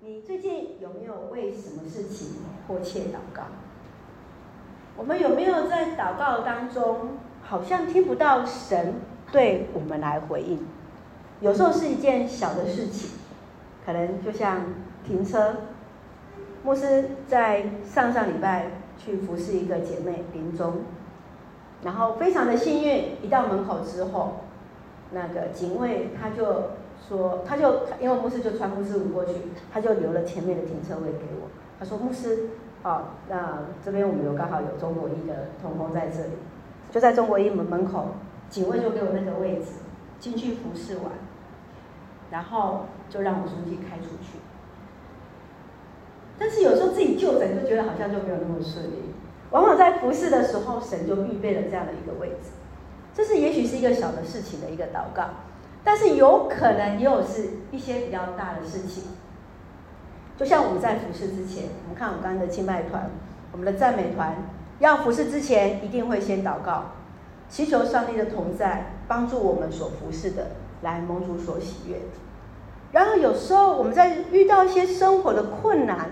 你最近有没有为什么事情迫切祷告？我们有没有在祷告当中，好像听不到神对我们来回应？有时候是一件小的事情，可能就像停车。牧师在上上礼拜去服侍一个姐妹临终，然后非常的幸运，一到门口之后，那个警卫他就说，他就因为牧师就穿牧师服过去，他就留了前面的停车位给我。他说牧师，哦，那这边我们有刚好有中国医的同工在这里，就在中国医门门口，警卫就给我那个位置，进去服侍完，然后就让我书记开出去。但是有时候自己就诊就觉得好像就没有那么顺利，往往在服侍的时候，神就预备了这样的一个位置。这是也许是一个小的事情的一个祷告，但是有可能也有是一些比较大的事情。就像我们在服侍之前，我们看我们刚刚的敬拜团，我们的赞美团，要服侍之前一定会先祷告，祈求上帝的同在，帮助我们所服侍的来蒙主所喜悦。然后有时候我们在遇到一些生活的困难，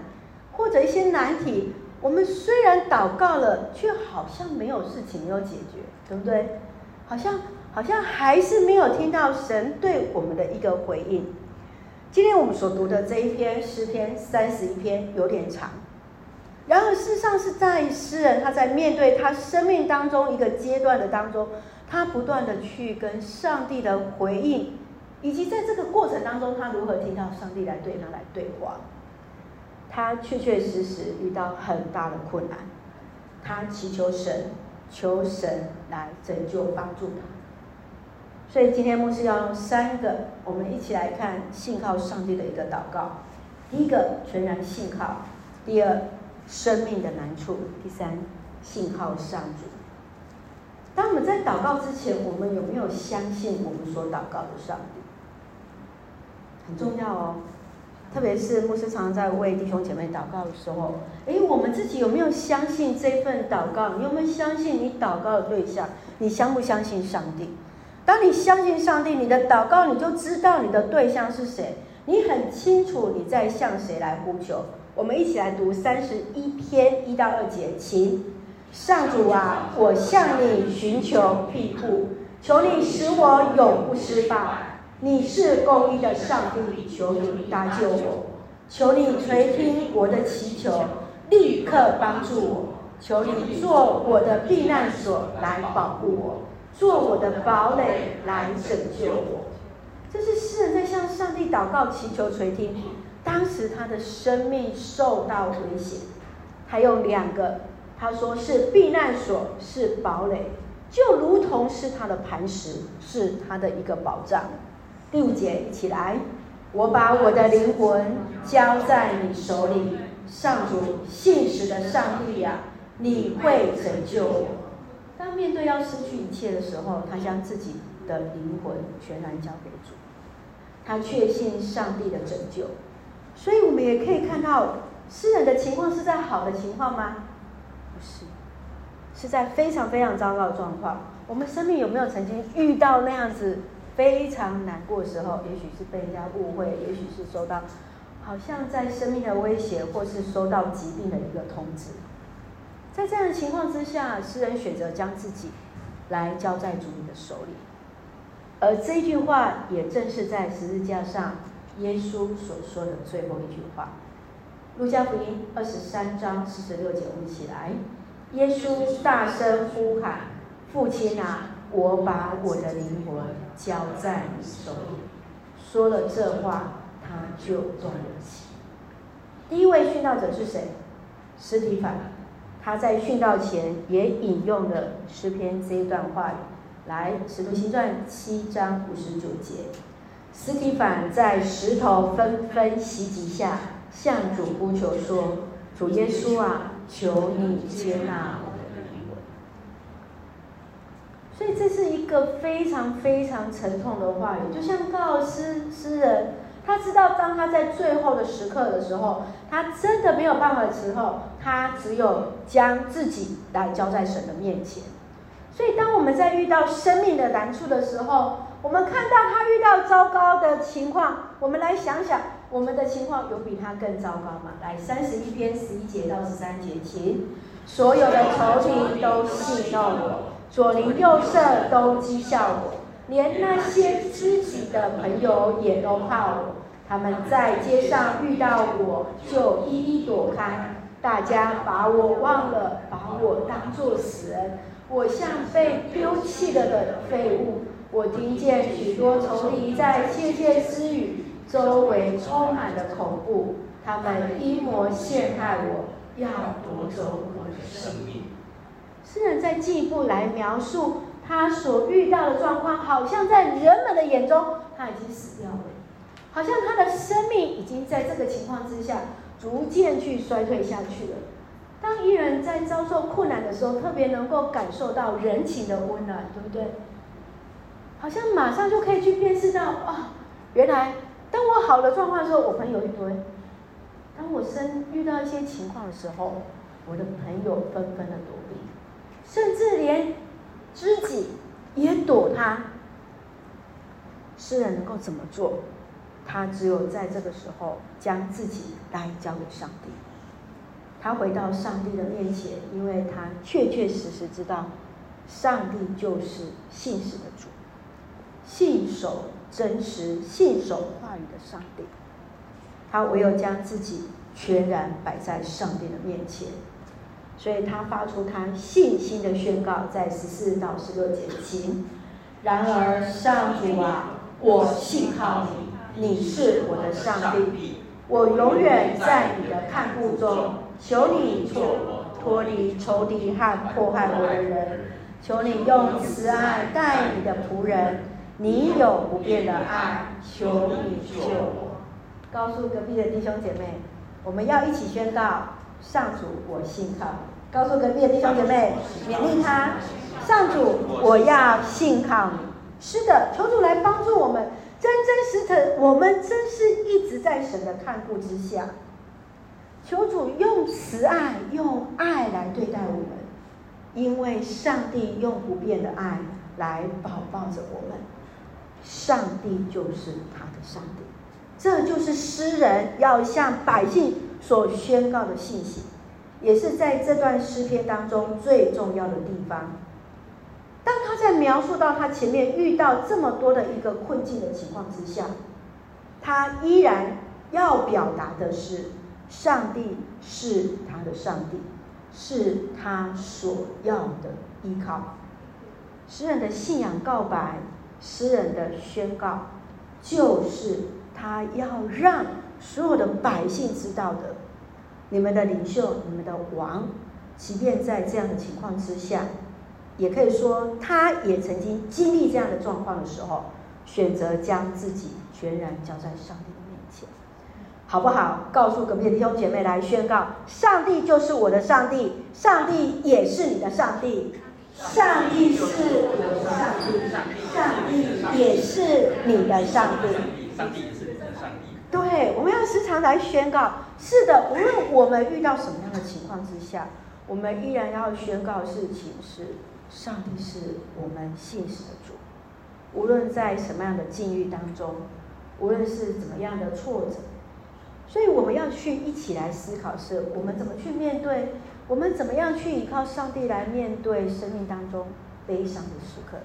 或者一些难题，我们虽然祷告了，却好像没有事情没有解决，对不对？好像好像还是没有听到神对我们的一个回应。今天我们所读的这一篇诗篇三十一篇有点长，然而事实上是在诗人他在面对他生命当中一个阶段的当中，他不断的去跟上帝的回应，以及在这个过程当中，他如何听到上帝来对他来对话。他确确实实遇到很大的困难，他祈求神，求神来拯救帮助他。所以今天牧师要用三个，我们一起来看信靠上帝的一个祷告。第一个，全然信靠；第二，生命的难处；第三，信靠上主。当我们在祷告之前，我们有没有相信我们所祷告的上帝？很重要哦。特别是牧师常常在为弟兄姐妹祷告的时候，诶，我们自己有没有相信这份祷告？你有没有相信你祷告的对象？你相不相信上帝？当你相信上帝，你的祷告你就知道你的对象是谁，你很清楚你在向谁来呼求。我们一起来读三十一篇一到二节，请。上主啊，我向你寻求庇护，求你使我永不失败。你是公义的上帝，求你搭救我，求你垂听我的祈求，立刻帮助我，求你做我的避难所来保护我，做我的堡垒来拯救我。这是诗人在向上帝祷告祈求垂听。当时他的生命受到危险，他用两个，他说是避难所，是堡垒，就如同是他的磐石，是他的一个保障。第五节，一起来！我把我的灵魂交在你手里，上主，信实的上帝呀，你会拯救我。当面对要失去一切的时候，他将自己的灵魂全然交给主，他确信上帝的拯救。所以，我们也可以看到，诗人的情况是在好的情况吗？不是，是在非常非常糟糕的状况。我们生命有没有曾经遇到那样子？非常难过的时候，也许是被人家误会，也许是收到好像在生命的威胁，或是收到疾病的一个通知。在这样的情况之下，诗人选择将自己来交在主你的手里。而这一句话也正是在十字架上耶稣所说的最后一句话。路加福音二十三章四十六节，我们一起来。耶稣大声呼喊：“父亲啊！”我把我的灵魂交在你手里。说了这话，他就断了气。第一位殉道者是谁？司提反。他在殉道前也引用了诗篇这一段话语。来，《使徒行传》七章五十九节，司提反在石头纷纷袭击下，向主呼求说：“主耶稣啊，求你接纳。”所以这是一个非常非常沉痛的话语，就像告诉诗诗人，他知道当他在最后的时刻的时候，他真的没有办法的时候，他只有将自己来交在神的面前。所以当我们在遇到生命的难处的时候，我们看到他遇到糟糕的情况，我们来想想，我们的情况有比他更糟糕吗？来，三十一篇十一节到十三节，请。所有的仇敌都戏弄我，左邻右舍都讥笑我，连那些知己的朋友也都怕我。他们在街上遇到我就一一躲开，大家把我忘了，把我当作死人，我像被丢弃了的废物。我听见许多仇敌在窃窃私语，周围充满了恐怖，他们阴谋陷害我，要夺走我的生命。诗人在进一步来描述他所遇到的状况，好像在人们的眼中他已经死掉了，好像他的生命已经在这个情况之下逐渐去衰退下去了。当一人在遭受困难的时候，特别能够感受到人情的温暖，对不对？好像马上就可以去辨识到啊，原来当我好的状况的时候，我朋友一堆；当我生遇到一些情况的时候，我的朋友纷纷的躲避，甚至连知己也躲他。诗人能够怎么做？他只有在这个时候将自己来交给上帝。他回到上帝的面前，因为他确确实实知道，上帝就是信实的主。信守真实、信守话语的上帝，他唯有将自己全然摆在上帝的面前，所以他发出他信心的宣告，在十四到十六节经。然而，上主啊，我信靠你，你是我的上帝，我永远在你的看顾中。求你脱脱离仇敌和迫害我的人，求你用慈爱待你的仆人。你有不变的爱，求你救我。告诉隔壁的弟兄姐妹，我们要一起宣告：上主，我信靠。告诉隔壁的弟兄姐妹，勉励他：上主，我要信靠你。是的，求主来帮助我们，真真实实，我们真是一直在神的看顾之下。求主用慈爱、用爱来对待我们，因为上帝用不变的爱来保抱着我们。上帝就是他的上帝，这就是诗人要向百姓所宣告的信息，也是在这段诗篇当中最重要的地方。当他在描述到他前面遇到这么多的一个困境的情况之下，他依然要表达的是，上帝是他的上帝，是他所要的依靠。诗人的信仰告白。诗人的宣告，就是他要让所有的百姓知道的：你们的领袖、你们的王，即便在这样的情况之下，也可以说，他也曾经经历这样的状况的时候，选择将自己全然交在上帝的面前，好不好？告诉隔壁的弟兄姐妹来宣告：上帝就是我的上帝，上帝也是你的上帝。上帝是我的上帝，上帝也是你的上帝。上帝也是你的上帝。对，我们要时常来宣告。是的，无论我们遇到什么样的情况之下，我们依然要宣告事情是：上帝是我们信实的主。无论在什么样的境遇当中，无论是怎么样的挫折，所以我们要去一起来思考：是我们怎么去面对。我们怎么样去依靠上帝来面对生命当中悲伤的时刻？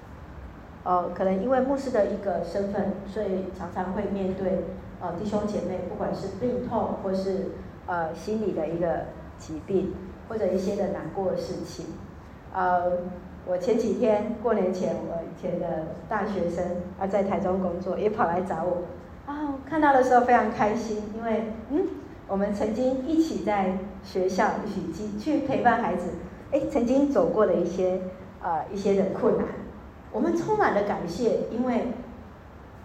呃，可能因为牧师的一个身份，所以常常会面对呃弟兄姐妹，不管是病痛，或是呃心理的一个疾病，或者一些的难过的事情。呃，我前几天过年前，我以前的大学生啊，在台中工作，也跑来找我，啊，看到的时候非常开心，因为嗯。我们曾经一起在学校一起去陪伴孩子，哎，曾经走过的一些呃一些的困难，我们充满了感谢，因为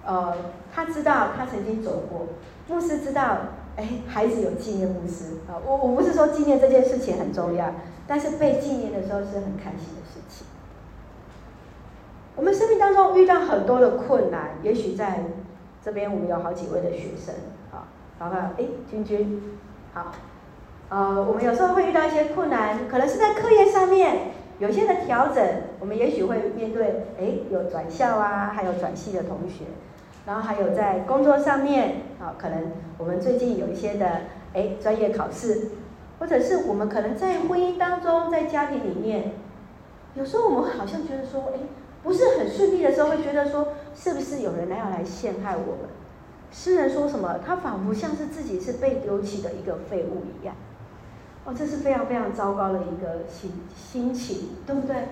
呃他知道他曾经走过，牧师知道，哎，孩子有纪念牧师啊，我我不是说纪念这件事情很重要，但是被纪念的时候是很开心的事情。我们生命当中遇到很多的困难，也许在这边我们有好几位的学生。好不好？哎，君君，好，呃，我们有时候会遇到一些困难，可能是在课业上面有些的调整，我们也许会面对，哎，有转校啊，还有转系的同学，然后还有在工作上面啊，可能我们最近有一些的哎专业考试，或者是我们可能在婚姻当中，在家庭里面，有时候我们好像觉得说，哎，不是很顺利的时候，会觉得说，是不是有人来要来陷害我们？诗人说什么？他仿佛像是自己是被丢弃的一个废物一样。哦，这是非常非常糟糕的一个心心情，对不对？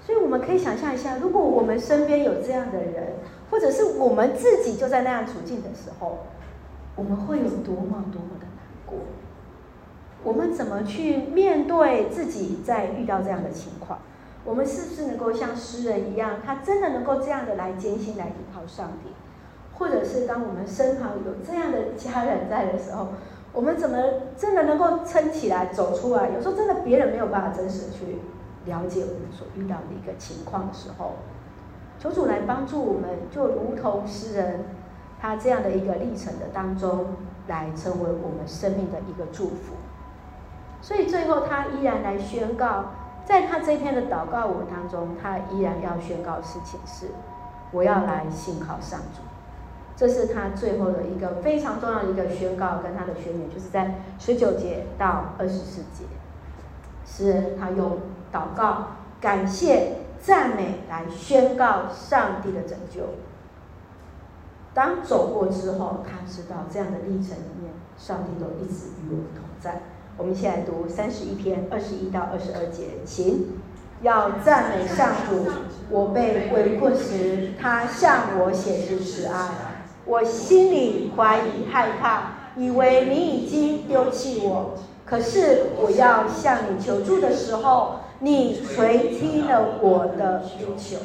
所以我们可以想象一下，如果我们身边有这样的人，或者是我们自己就在那样处境的时候，我们会有多么多么的难过？我们怎么去面对自己在遇到这样的情况？我们是不是能够像诗人一样，他真的能够这样的来坚心来依靠上帝？或者是当我们身旁有这样的家人在的时候，我们怎么真的能够撑起来走出来？有时候真的别人没有办法真实去。了解我们所遇到的一个情况的时候，求主来帮助我们，就如同诗人他这样的一个历程的当中，来成为我们生命的一个祝福。所以最后他依然来宣告，在他这篇的祷告文当中，他依然要宣告事情是：我要来信靠上主。这是他最后的一个非常重要的一个宣告，跟他的宣言，就是在十九节到二十四节，诗人他用。祷告、感谢、赞美来宣告上帝的拯救。当走过之后，他知道这样的历程里面，上帝都一直与我们同在。我们一起来读三十一篇二十一到二十二节，请要赞美上主。我被围困时，他向我显示慈爱。我心里怀疑害怕，以为你已经丢弃我。可是我要向你求助的时候，你垂听了我的呼求。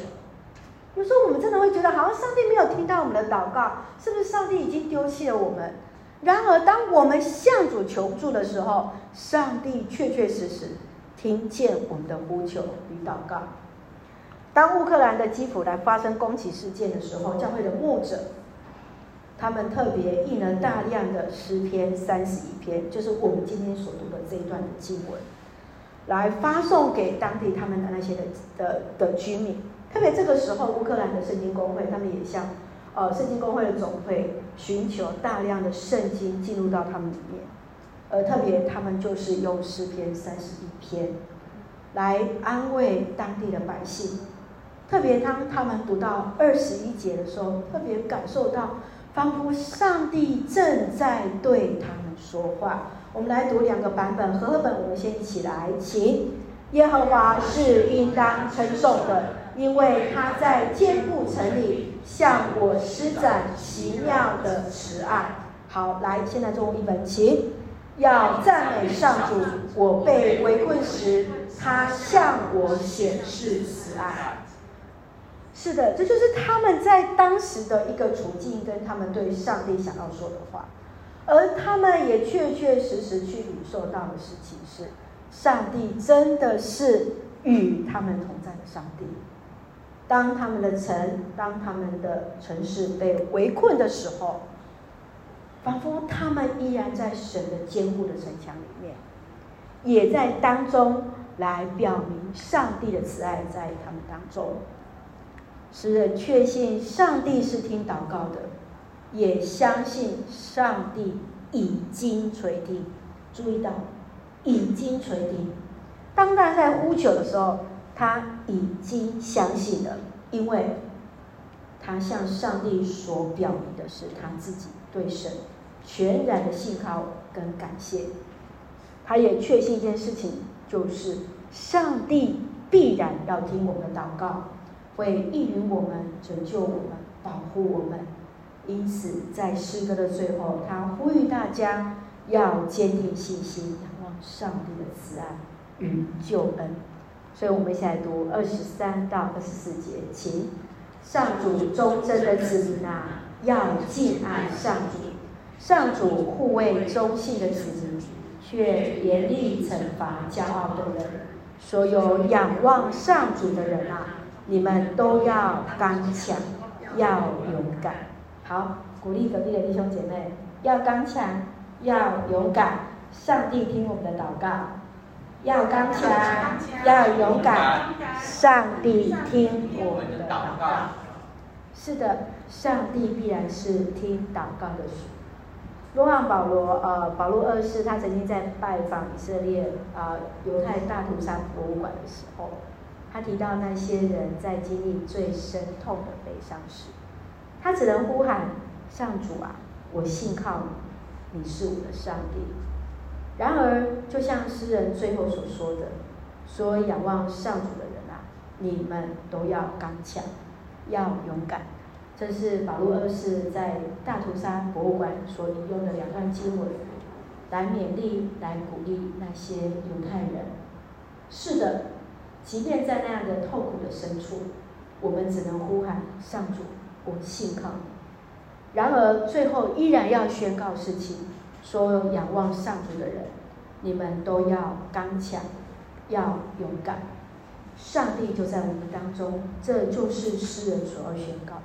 有时候我们真的会觉得，好像上帝没有听到我们的祷告，是不是上帝已经丢弃了我们？然而，当我们向主求助的时候，上帝确确实实听见我们的呼求与祷告。当乌克兰的基辅来发生攻击事件的时候，教会的牧者，他们特别印了大量的诗篇三十一篇，就是我们今天所读的这一段的经文。来发送给当地他们的那些的的的居民，特别这个时候，乌克兰的圣经公会，他们也向呃圣经公会的总会寻求大量的圣经进入到他们里面，而特别他们就是用诗篇三十一篇来安慰当地的百姓，特别当他们读到二十一节的时候，特别感受到仿佛上帝正在对他们说话。我们来读两个版本，和合本我们先一起来，请。耶和华是应当称颂的，因为他在坚固城里向我施展奇妙的慈爱。好，来，现在中文译本，请。要赞美上主，我被围困时，他向我显示慈爱。是的，这就是他们在当时的一个处境，跟他们对上帝想要说的话。而他们也确确实实去领受到的事情是，上帝真的是与他们同在的上帝。当他们的城，当他们的城市被围困的时候，仿佛他们依然在神的坚固的城墙里面，也在当中来表明上帝的慈爱在他们当中，使人确信上帝是听祷告的。也相信上帝已经垂听，注意到已经垂听。当他在呼求的时候，他已经相信了，因为他向上帝所表明的是他自己对神全然的信靠跟感谢。他也确信一件事情，就是上帝必然要听我们祷告，会应允我们、拯救我们、保护我们。因此，在诗歌的最后，他呼吁大家要坚定信心，仰望上帝的慈爱与救恩。所以，我们一起来读二十三到二十四节，请上主忠贞的子民啊，要敬爱上主；上主护卫忠信的子民，却严厉惩罚骄傲的人。所有仰望上主的人啊，你们都要刚强，要勇敢。好，鼓励隔壁的弟兄姐妹要刚强，要勇敢。上帝听我们的祷告，要刚强，要勇敢。上帝听我们的祷告。是的，上帝必然是听祷告的主。若望保罗，呃，保罗二世，他曾经在拜访以色列，呃，犹太大屠杀博物馆的时候，他提到那些人在经历最深痛的悲伤时，他只能呼喊：“上主啊，我信靠你，你是我的上帝。”然而，就像诗人最后所说的：“说仰望上主的人啊，你们都要刚强，要勇敢。”这是保禄二世在大屠杀博物馆所引用的两段经文，来勉励、来鼓励那些犹太人。是的，即便在那样的痛苦的深处，我们只能呼喊上主，我信靠你。然而，最后依然要宣告事情：所有仰望上主的人，你们都要刚强，要勇敢。上帝就在我们当中，这就是诗人所要宣告的。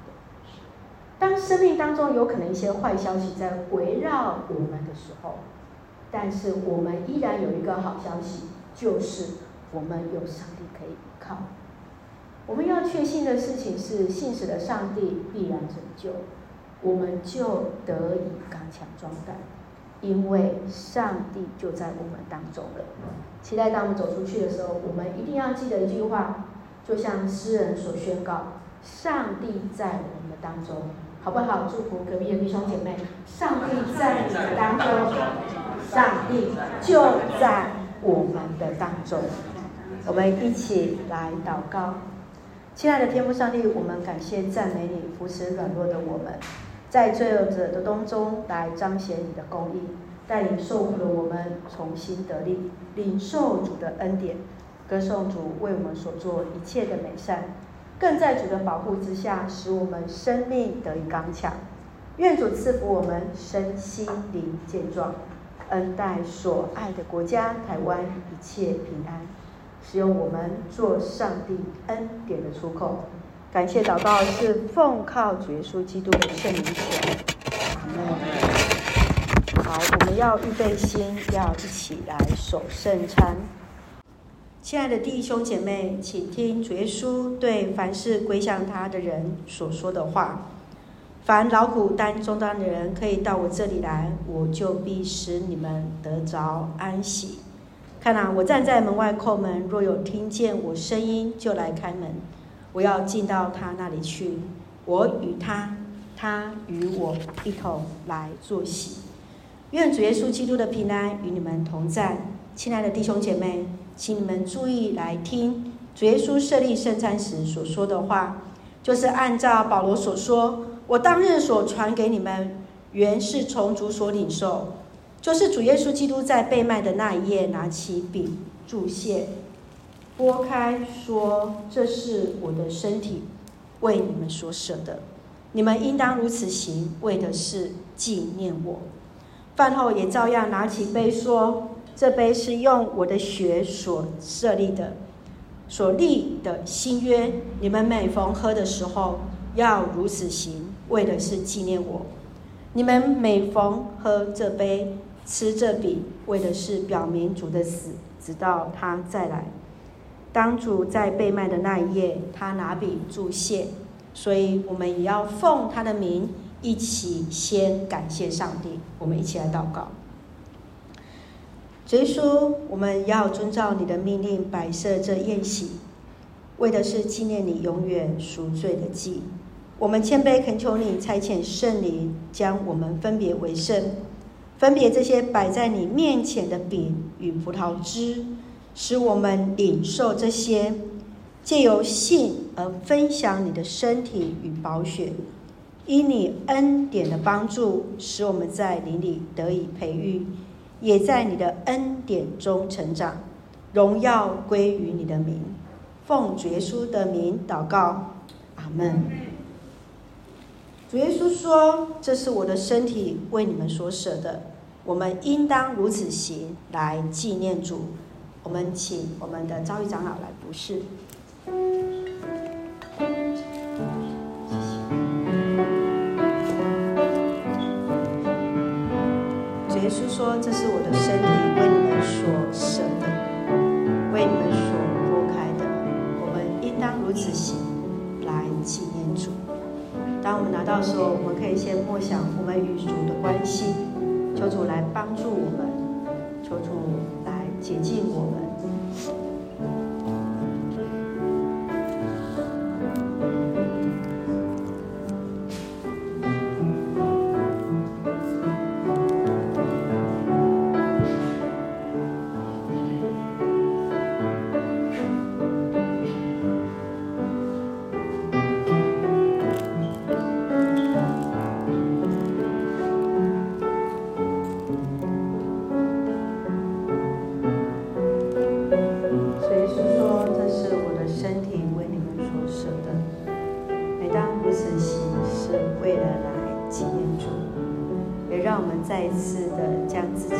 当生命当中有可能一些坏消息在围绕我们的时候，但是我们依然有一个好消息，就是我们有上帝可以依靠。我们要确信的事情是，信实的上帝必然拯救，我们就得以刚强壮胆，因为上帝就在我们当中了。期待当我们走出去的时候，我们一定要记得一句话，就像诗人所宣告：上帝在我们的当中。好不好？祝福隔壁的弟兄姐妹，上帝在你们当中，上帝就在我们的当中。我们一起来祷告，亲爱的天父上帝，我们感谢赞美你，扶持软弱的我们，在罪恶者的当中来彰显你的公义，带领受苦的我们重新得力，领受主的恩典，歌颂主为我们所做一切的美善。更在主的保护之下，使我们生命得以刚强。愿主赐福我们身心灵健壮，恩待所爱的国家台湾一切平安，使用我们做上帝恩典的出口。感谢祷告是奉靠主耶稣基督的圣名求。好，我们要预备心，要一起来守圣餐。亲爱的弟兄姐妹，请听主耶稣对凡是归向他的人所说的话：凡劳苦担重担的人，可以到我这里来，我就必使你们得着安息。看哪，我站在门外叩门，若有听见我声音，就来开门，我要进到他那里去，我与他，他与我一同来作喜。愿主耶稣基督的平安与你们同在。亲爱的弟兄姐妹。请你们注意来听，主耶稣设立圣餐时所说的话，就是按照保罗所说：“我当日所传给你们，原是从主所领受，就是主耶稣基督在被卖的那一夜，拿起饼祝谢，拨开说：这是我的身体，为你们所舍的，你们应当如此行，为的是纪念我。”饭后也照样拿起杯说。这杯是用我的血所设立的，所立的新约。你们每逢喝的时候，要如此行，为的是纪念我。你们每逢喝这杯、吃这饼，为的是表明主的死，直到他再来。当主在被卖的那一夜，他拿饼祝谢，所以我们也要奉他的名，一起先感谢上帝。我们一起来祷告。耶稣，我们要遵照你的命令摆设这宴席，为的是纪念你永远赎罪的祭。我们谦卑恳求你差遣圣灵，将我们分别为圣，分别这些摆在你面前的饼与葡萄汁，使我们领受这些，借由信而分享你的身体与宝血，因你恩典的帮助，使我们在灵里得以培育。也在你的恩典中成长，荣耀归于你的名。奉主耶稣的名祷告，阿门。主耶稣说：“这是我的身体，为你们所舍的，我们应当如此行，来纪念主。”我们请我们的召会长老来服侍。耶稣说：“这是我的身体，为你们所舍的，为你们所擘开的。我们应当如此行，来纪念主。”当我们拿到的时候，我们可以先默想我们与主的关系，求主来帮助我们，求主洁净我们。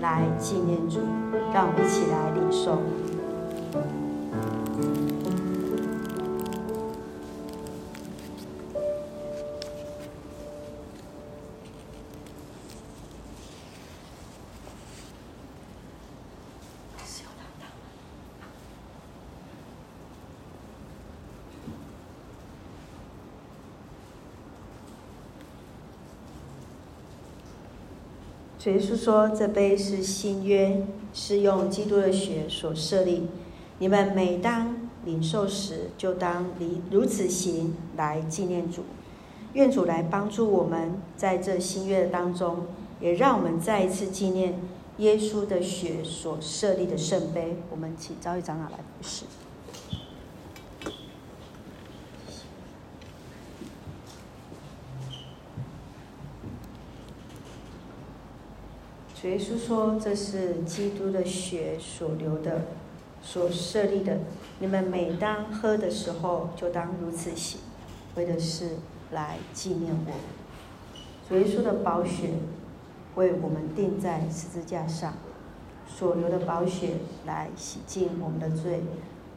来纪念主。让我们一起来领受。”耶稣说：“这杯是新约，是用基督的血所设立。你们每当领受时，就当如此行，来纪念主。愿主来帮助我们，在这新约的当中，也让我们再一次纪念耶稣的血所设立的圣杯。我们请召会长老来服侍。”耶稣说：“这是基督的血所流的，所设立的。你们每当喝的时候，就当如此行，为的是来纪念我。主耶稣的宝血为我们钉在十字架上，所流的宝血来洗净我们的罪。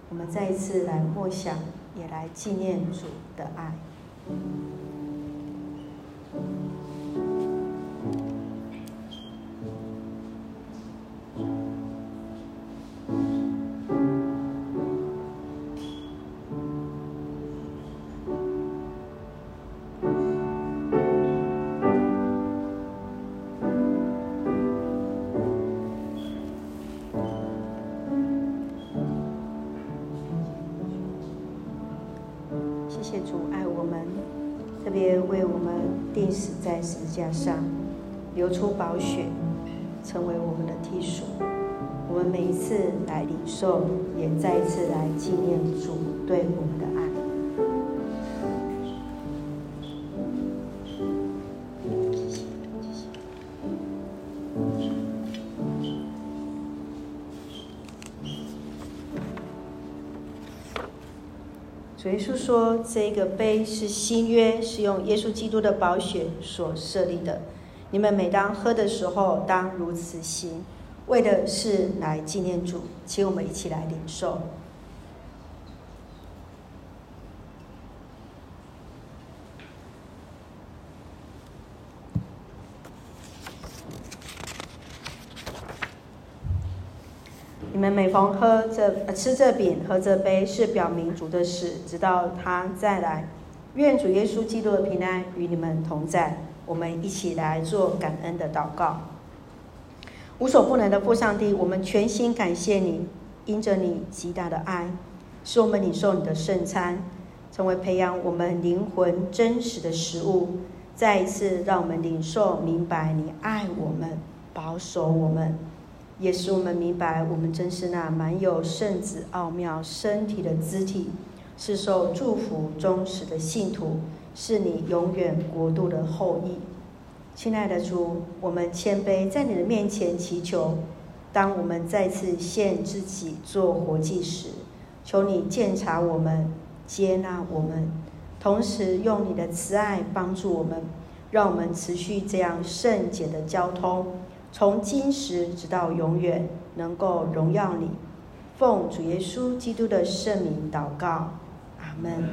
我们再一次来默想，也来纪念主的爱。”加上流出宝血，成为我们的替赎。我们每一次来领受，也再一次来纪念主对我们的爱。就说：“这个杯是新约，是用耶稣基督的宝血所设立的。你们每当喝的时候，当如此行，为的是来纪念主。请我们一起来领受。”你们每逢喝这、吃这饼、喝这杯，是表明主的死，直到他再来。愿主耶稣基督的平安与你们同在。我们一起来做感恩的祷告。无所不能的父上帝，我们全心感谢你，因着你极大的爱，使我们领受你的圣餐，成为培养我们灵魂真实的食物。再一次让我们领受明白你爱我们，保守我们。也使我们明白，我们真是那满有圣子奥妙身体的肢体，是受祝福忠实的信徒，是你永远国度的后裔。亲爱的主，我们谦卑在你的面前祈求，当我们再次献自己做活祭时，求你鉴察我们，接纳我们，同时用你的慈爱帮助我们，让我们持续这样圣洁的交通，从今时直到永远，能够荣耀你。奉主耶稣基督的圣名祷告，阿门。